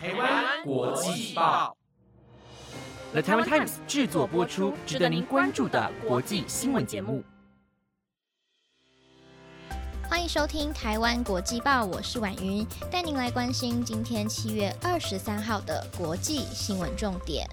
台湾国际报，The Taiwan Times 制作播出，值得您关注的国际新闻节目。欢迎收听台湾国际报，我是婉云，带您来关心今天七月二十三号的国际新闻重点。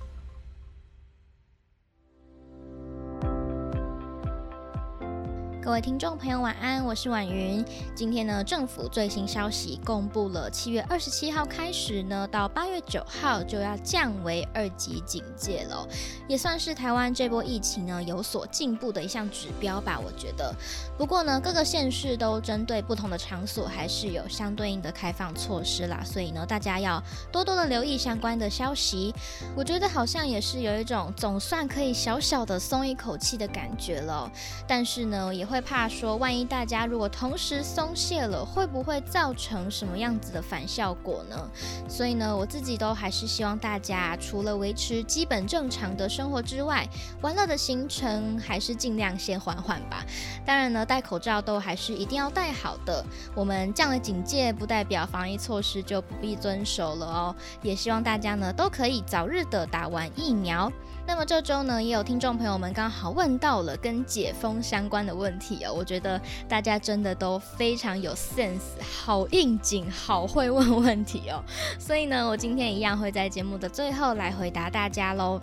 各位听众朋友，晚安，我是婉云。今天呢，政府最新消息公布了，七月二十七号开始呢，到八月九号就要降为二级警戒了，也算是台湾这波疫情呢有所进步的一项指标吧，我觉得。不过呢，各个县市都针对不同的场所，还是有相对应的开放措施啦，所以呢，大家要多多的留意相关的消息。我觉得好像也是有一种总算可以小小的松一口气的感觉了，但是呢，也会。怕说，万一大家如果同时松懈了，会不会造成什么样子的反效果呢？所以呢，我自己都还是希望大家除了维持基本正常的生活之外，玩乐的行程还是尽量先缓缓吧。当然呢，戴口罩都还是一定要戴好的。我们降了警戒，不代表防疫措施就不必遵守了哦。也希望大家呢都可以早日的打完疫苗。那么这周呢，也有听众朋友们刚好问到了跟解封相关的问题哦。我觉得大家真的都非常有 sense，好应景，好会问问题哦。所以呢，我今天一样会在节目的最后来回答大家喽。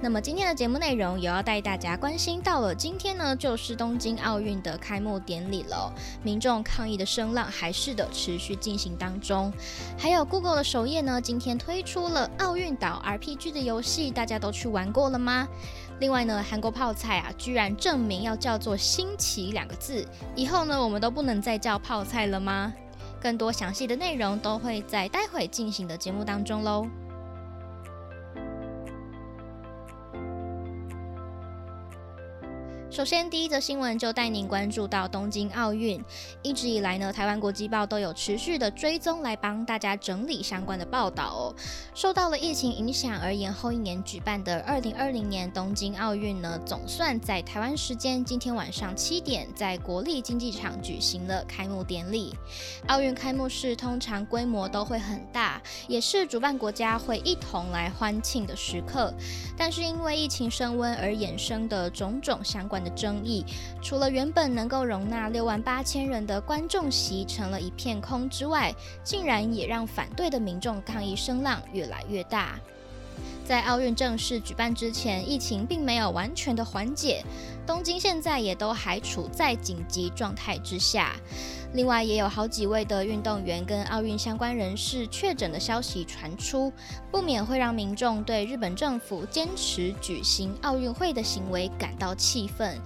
那么今天的节目内容也要带大家关心到了，今天呢就是东京奥运的开幕典礼了，民众抗议的声浪还是的持续进行当中。还有 Google 的首页呢，今天推出了奥运岛 RPG 的游戏，大家都去玩过了吗？另外呢，韩国泡菜啊，居然证明要叫做新奇两个字，以后呢我们都不能再叫泡菜了吗？更多详细的内容都会在待会进行的节目当中喽。首先，第一则新闻就带您关注到东京奥运。一直以来呢，台湾国际报都有持续的追踪，来帮大家整理相关的报道哦。受到了疫情影响而延后一年举办的二零二零年东京奥运呢，总算在台湾时间今天晚上七点，在国立竞技场举行了开幕典礼。奥运开幕式通常规模都会很大，也是主办国家会一同来欢庆的时刻。但是因为疫情升温而衍生的种种相关的。争议，除了原本能够容纳六万八千人的观众席成了一片空之外，竟然也让反对的民众抗议声浪越来越大。在奥运正式举办之前，疫情并没有完全的缓解，东京现在也都还处在紧急状态之下。另外，也有好几位的运动员跟奥运相关人士确诊的消息传出，不免会让民众对日本政府坚持举行奥运会的行为感到气愤。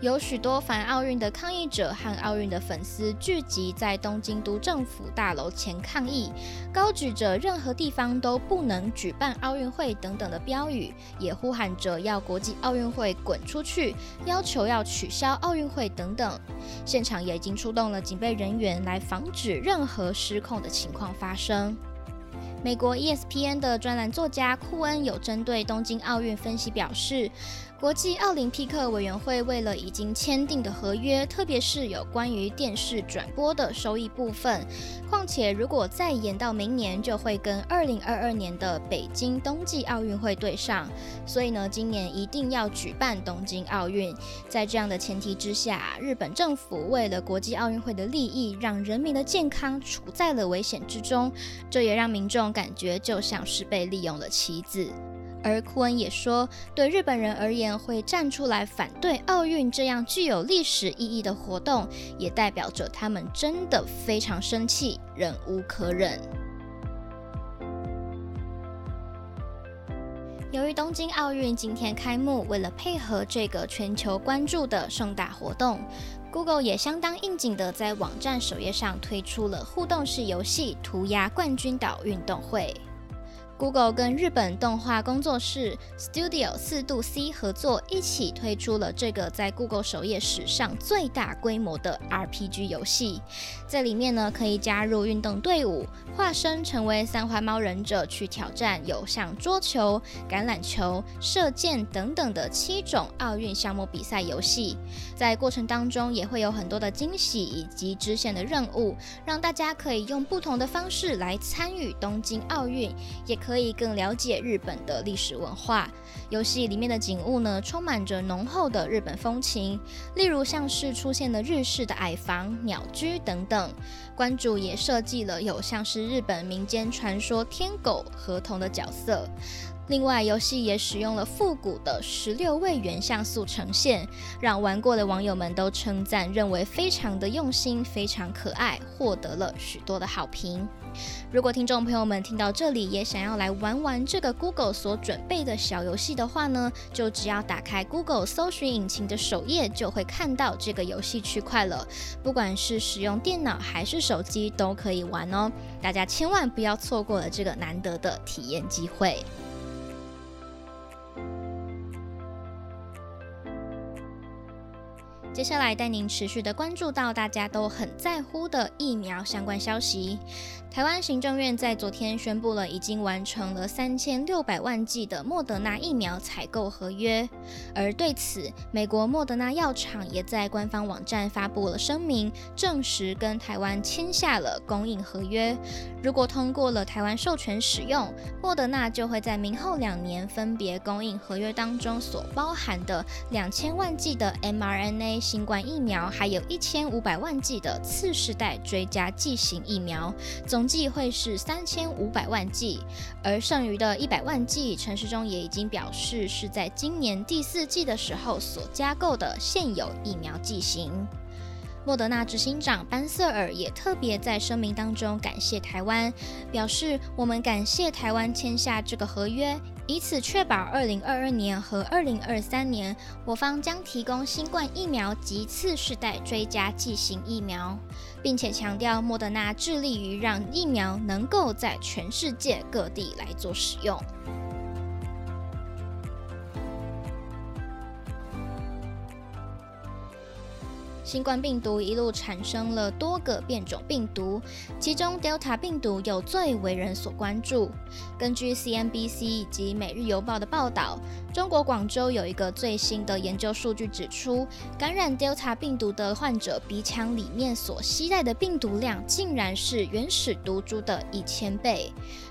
有许多反奥运的抗议者和奥运的粉丝聚集在东京都政府大楼前抗议，高举着“任何地方都不能举办奥运会”等等的标语，也呼喊着要国际奥运会滚出去，要求要取消奥运会等等。现场也已经出动了警备人员来防止任何失控的情况发生。美国 ESPN 的专栏作家库恩有针对东京奥运分析表示。国际奥林匹克委员会为了已经签订的合约，特别是有关于电视转播的收益部分，况且如果再延到明年，就会跟二零二二年的北京冬季奥运会对上，所以呢，今年一定要举办东京奥运。在这样的前提之下，日本政府为了国际奥运会的利益，让人民的健康处在了危险之中，这也让民众感觉就像是被利用了棋子。而库恩也说，对日本人而言，会站出来反对奥运这样具有历史意义的活动，也代表着他们真的非常生气，忍无可忍。由于东京奥运今天开幕，为了配合这个全球关注的盛大活动，Google 也相当应景的在网站首页上推出了互动式游戏《涂鸦冠军岛运动会》。Google 跟日本动画工作室 Studio 四度 C 合作，一起推出了这个在 Google 首页史上最大规模的 RPG 游戏。在里面呢，可以加入运动队伍，化身成为三环猫忍者去挑战有像桌球、橄榄球、射箭等等的七种奥运项目比赛游戏。在过程当中，也会有很多的惊喜以及支线的任务，让大家可以用不同的方式来参与东京奥运，也可可以更了解日本的历史文化。游戏里面的景物呢，充满着浓厚的日本风情，例如像是出现了日式的矮房、鸟居等等。关主也设计了有像是日本民间传说天狗合同的角色。另外，游戏也使用了复古的十六位元像素呈现，让玩过的网友们都称赞，认为非常的用心，非常可爱，获得了许多的好评。如果听众朋友们听到这里也想要来玩玩这个 Google 所准备的小游戏的话呢，就只要打开 Google 搜寻引擎的首页，就会看到这个游戏区块了。不管是使用电脑还是手机都可以玩哦，大家千万不要错过了这个难得的体验机会。接下来带您持续的关注到大家都很在乎的疫苗相关消息。台湾行政院在昨天宣布了，已经完成了三千六百万剂的莫德纳疫苗采购合约。而对此，美国莫德纳药厂也在官方网站发布了声明，证实跟台湾签下了供应合约。如果通过了台湾授权使用，莫德纳就会在明后两年分别供应合约当中所包含的两千万剂的 mRNA 新冠疫苗，还有一千五百万剂的次世代追加剂型疫苗。总计会是三千五百万剂，而剩余的一百万剂，陈时中也已经表示是在今年第四季的时候所加购的现有疫苗剂型。莫德纳执行长班瑟尔也特别在声明当中感谢台湾，表示我们感谢台湾签下这个合约。以此确保二零二二年和二零二三年，我方将提供新冠疫苗及次世代追加剂型疫苗，并且强调莫德纳致力于让疫苗能够在全世界各地来做使用。新冠病毒一路产生了多个变种病毒，其中 Delta 病毒有最为人所关注。根据 CNBC 以及每日邮报的报道，中国广州有一个最新的研究数据指出，感染 Delta 病毒的患者鼻腔里面所携带的病毒量，竟然是原始毒株的一千倍。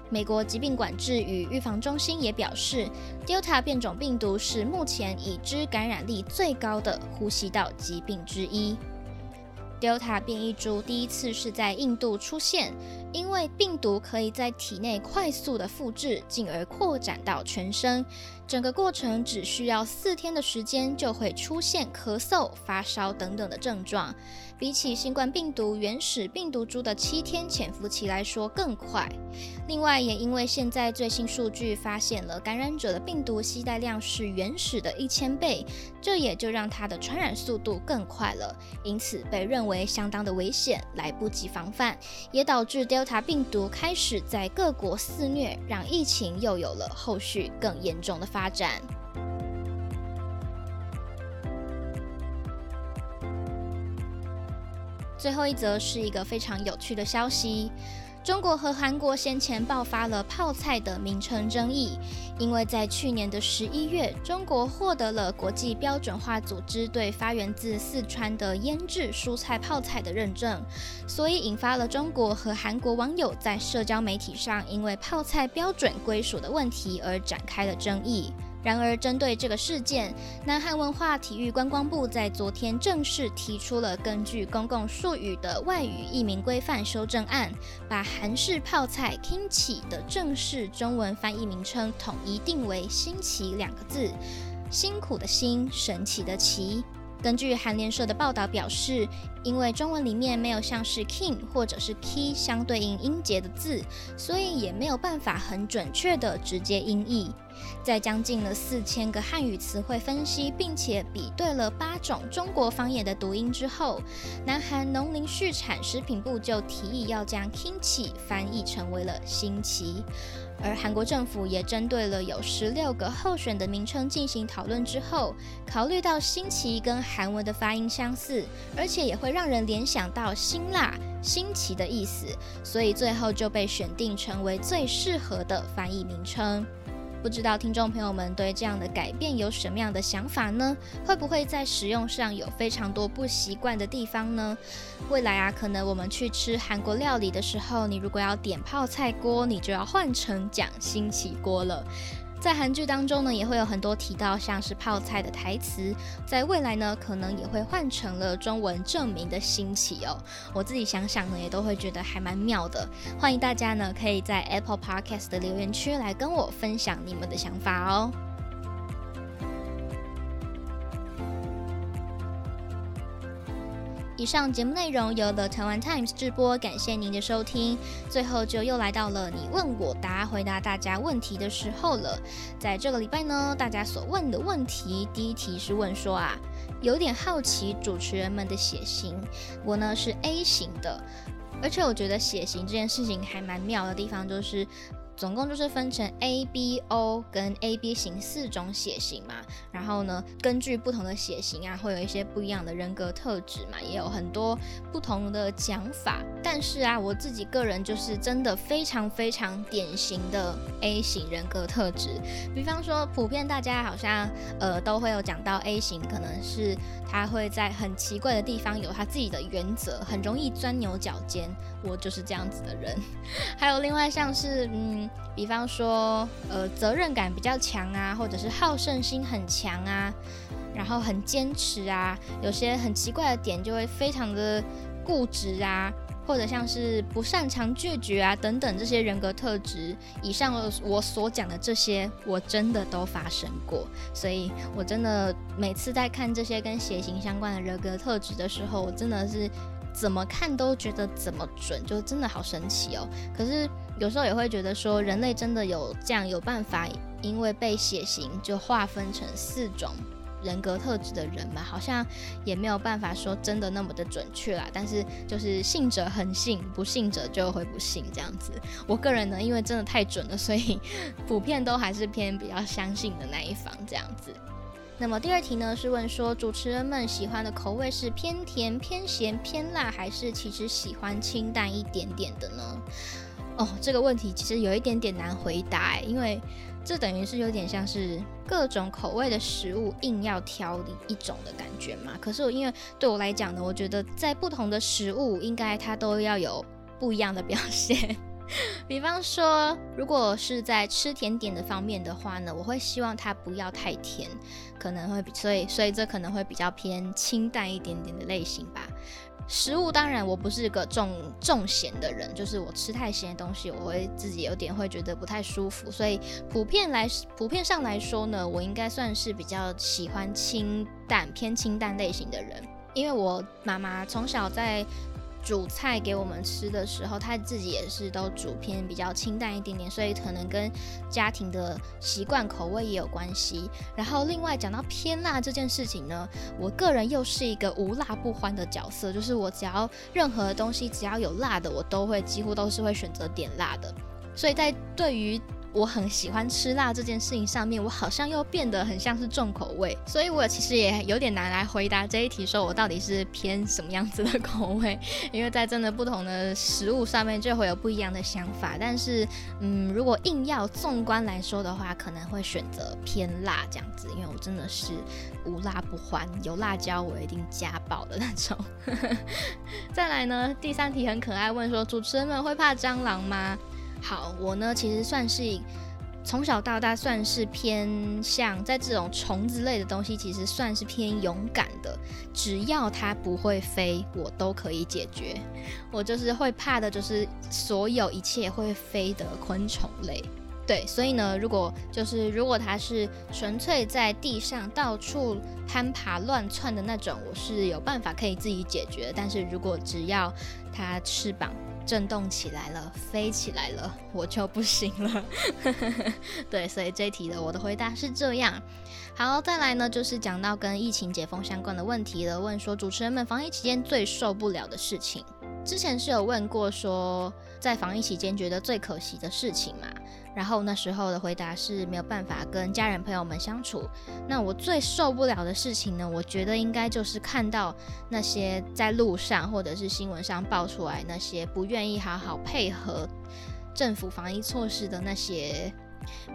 美国疾病管制与预防中心也表示，Delta 变种病毒是目前已知感染力最高的呼吸道疾病之一。Delta 变异株第一次是在印度出现，因为病毒可以在体内快速的复制，进而扩展到全身。整个过程只需要四天的时间，就会出现咳嗽、发烧等等的症状。比起新冠病毒原始病毒株的七天潜伏期来说更快。另外，也因为现在最新数据发现了感染者的病毒携带量是原始的一千倍，这也就让它的传染速度更快了，因此被认为相当的危险，来不及防范，也导致丢查病毒开始在各国肆虐，让疫情又有了后续更严重的发展。最后一则是一个非常有趣的消息：中国和韩国先前爆发了泡菜的名称争议，因为在去年的十一月，中国获得了国际标准化组织对发源自四川的腌制蔬菜泡菜的认证，所以引发了中国和韩国网友在社交媒体上因为泡菜标准归属的问题而展开了争议。然而，针对这个事件，南韩文化体育观光部在昨天正式提出了根据公共术语的外语译名规范修正案，把韩式泡菜 kimchi 的正式中文翻译名称统一定为“新奇”两个字，辛苦的辛，神奇的奇。根据韩联社的报道表示，因为中文里面没有像是 king 或者是 key 相对应音节的字，所以也没有办法很准确的直接音译。在将近了四千个汉语词汇分析，并且比对了八种中国方言的读音之后，南韩农林畜产食品部就提议要将 kimchi 翻译成为了新奇。而韩国政府也针对了有十六个候选的名称进行讨论之后，考虑到新奇跟韩文的发音相似，而且也会让人联想到辛辣、新奇的意思，所以最后就被选定成为最适合的翻译名称。不知道听众朋友们对这样的改变有什么样的想法呢？会不会在使用上有非常多不习惯的地方呢？未来啊，可能我们去吃韩国料理的时候，你如果要点泡菜锅，你就要换成讲新奇锅了。在韩剧当中呢，也会有很多提到像是泡菜的台词，在未来呢，可能也会换成了中文证明的兴起哦。我自己想想呢，也都会觉得还蛮妙的。欢迎大家呢，可以在 Apple Podcast 的留言区来跟我分享你们的想法哦。以上节目内容由 The Taiwan Times 直播，感谢您的收听。最后就又来到了你问我答、回答大家问题的时候了。在这个礼拜呢，大家所问的问题，第一题是问说啊，有点好奇主持人们的血型。我呢是 A 型的，而且我觉得血型这件事情还蛮妙的地方就是。总共就是分成 A、B、O 跟 A、B 型四种血型嘛，然后呢，根据不同的血型啊，会有一些不一样的人格特质嘛，也有很多不同的讲法。但是啊，我自己个人就是真的非常非常典型的 A 型人格特质。比方说，普遍大家好像呃都会有讲到 A 型，可能是他会在很奇怪的地方有他自己的原则，很容易钻牛角尖。我就是这样子的人。还有另外像是嗯。比方说，呃，责任感比较强啊，或者是好胜心很强啊，然后很坚持啊，有些很奇怪的点就会非常的固执啊，或者像是不擅长拒绝啊等等这些人格特质。以上我所讲的这些，我真的都发生过，所以我真的每次在看这些跟血型相关的人格特质的时候，我真的是怎么看都觉得怎么准，就真的好神奇哦。可是。有时候也会觉得说，人类真的有这样有办法，因为被血型就划分成四种人格特质的人嘛，好像也没有办法说真的那么的准确啦。但是就是信者恒信，不信者就会不信这样子。我个人呢，因为真的太准了，所以普遍都还是偏比较相信的那一方这样子。那么第二题呢，是问说主持人们喜欢的口味是偏甜、偏咸、偏辣，还是其实喜欢清淡一点点的呢？哦，这个问题其实有一点点难回答，因为这等于是有点像是各种口味的食物硬要挑一种的感觉嘛。可是我因为对我来讲呢，我觉得在不同的食物应该它都要有不一样的表现。比方说，如果是在吃甜点的方面的话呢，我会希望它不要太甜，可能会所以所以这可能会比较偏清淡一点点的类型吧。食物当然我不是个重重咸的人，就是我吃太咸的东西，我会自己有点会觉得不太舒服。所以普遍来普遍上来说呢，我应该算是比较喜欢清淡偏清淡类型的人，因为我妈妈从小在。煮菜给我们吃的时候，他自己也是都煮偏比较清淡一点点，所以可能跟家庭的习惯口味也有关系。然后另外讲到偏辣这件事情呢，我个人又是一个无辣不欢的角色，就是我只要任何东西只要有辣的，我都会几乎都是会选择点辣的。所以在对于我很喜欢吃辣这件事情上面，我好像又变得很像是重口味，所以我其实也有点难来回答这一题，说我到底是偏什么样子的口味，因为在真的不同的食物上面就会有不一样的想法。但是，嗯，如果硬要纵观来说的话，可能会选择偏辣这样子，因为我真的是无辣不欢，有辣椒我一定加爆的那种。再来呢，第三题很可爱，问说主持人们会怕蟑螂吗？好，我呢其实算是从小到大算是偏向在这种虫子类的东西，其实算是偏勇敢的。只要它不会飞，我都可以解决。我就是会怕的，就是所有一切会飞的昆虫类。对，所以呢，如果就是如果它是纯粹在地上到处攀爬乱窜的那种，我是有办法可以自己解决。但是如果只要它翅膀震动起来了，飞起来了，我就不行了。对，所以这一题的我的回答是这样。好，再来呢，就是讲到跟疫情解封相关的问题了。问说主持人们防疫期间最受不了的事情，之前是有问过说在防疫期间觉得最可惜的事情嘛？然后那时候的回答是没有办法跟家人朋友们相处。那我最受不了的事情呢？我觉得应该就是看到那些在路上或者是新闻上爆出来那些不愿意好好配合政府防疫措施的那些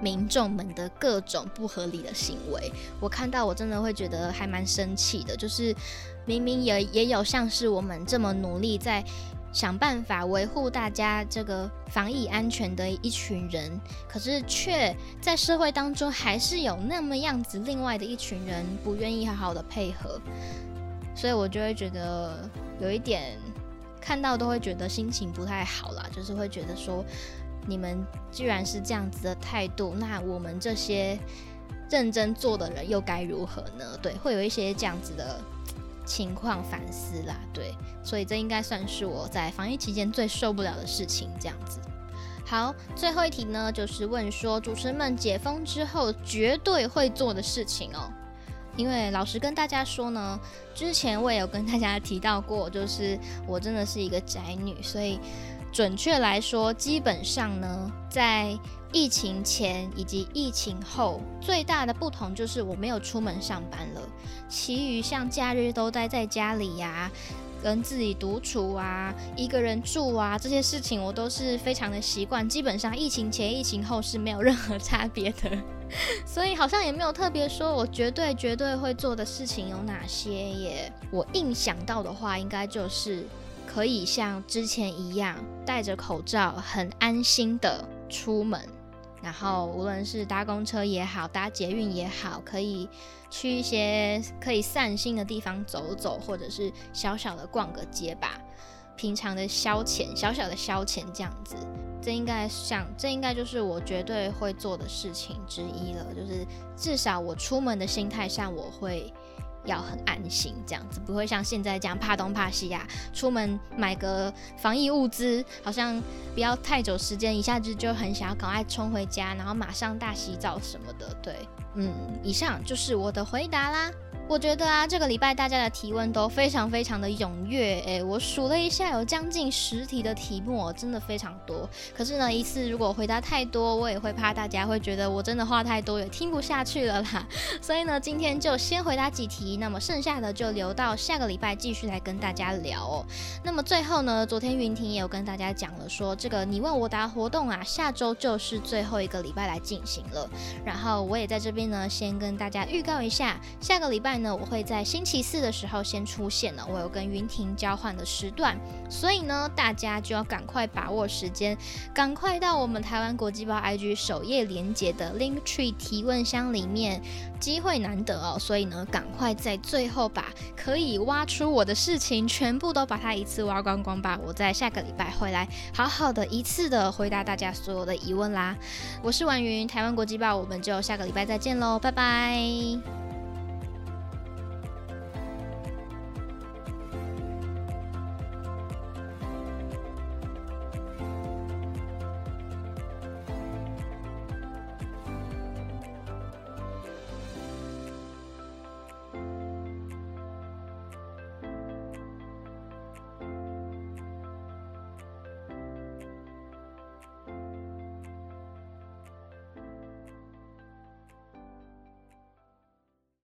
民众们的各种不合理的行为。我看到我真的会觉得还蛮生气的，就是明明也也有像是我们这么努力在。想办法维护大家这个防疫安全的一群人，可是却在社会当中还是有那么样子另外的一群人不愿意好好的配合，所以我就会觉得有一点看到都会觉得心情不太好啦，就是会觉得说你们既然是这样子的态度，那我们这些认真做的人又该如何呢？对，会有一些这样子的。情况反思啦，对，所以这应该算是我在防疫期间最受不了的事情。这样子，好，最后一题呢，就是问说主持人们解封之后绝对会做的事情哦。因为老实跟大家说呢，之前我也有跟大家提到过，就是我真的是一个宅女，所以准确来说，基本上呢，在疫情前以及疫情后最大的不同就是我没有出门上班了，其余像假日都待在家里呀，跟自己独处啊，一个人住啊，这些事情我都是非常的习惯。基本上疫情前、疫情后是没有任何差别的，所以好像也没有特别说我绝对绝对会做的事情有哪些耶。我印想到的话，应该就是可以像之前一样戴着口罩，很安心的出门。然后无论是搭公车也好，搭捷运也好，可以去一些可以散心的地方走走，或者是小小的逛个街吧，平常的消遣，小小的消遣这样子，这应该像，这应该就是我绝对会做的事情之一了，就是至少我出门的心态上，我会。要很安心，这样子不会像现在这样怕东怕西呀。出门买个防疫物资，好像不要太久时间，一下子就很想要赶快冲回家，然后马上大洗澡什么的。对，嗯，以上就是我的回答啦。我觉得啊，这个礼拜大家的提问都非常非常的踊跃，诶，我数了一下，有将近十题的题目，真的非常多。可是呢，一次如果回答太多，我也会怕大家会觉得我真的话太多，也听不下去了啦。所以呢，今天就先回答几题，那么剩下的就留到下个礼拜继续来跟大家聊哦。那么最后呢，昨天云婷也有跟大家讲了，说这个你问我答活动啊，下周就是最后一个礼拜来进行了。然后我也在这边呢，先跟大家预告一下，下个礼拜。呢，我会在星期四的时候先出现了，我有跟云婷交换的时段，所以呢，大家就要赶快把握时间，赶快到我们台湾国际报 IG 首页连接的 Link Tree 提问箱里面，机会难得哦，所以呢，赶快在最后把可以挖出我的事情全部都把它一次挖光光吧，我在下个礼拜回来好好的一次的回答大家所有的疑问啦。我是婉云，台湾国际报，我们就下个礼拜再见喽，拜拜。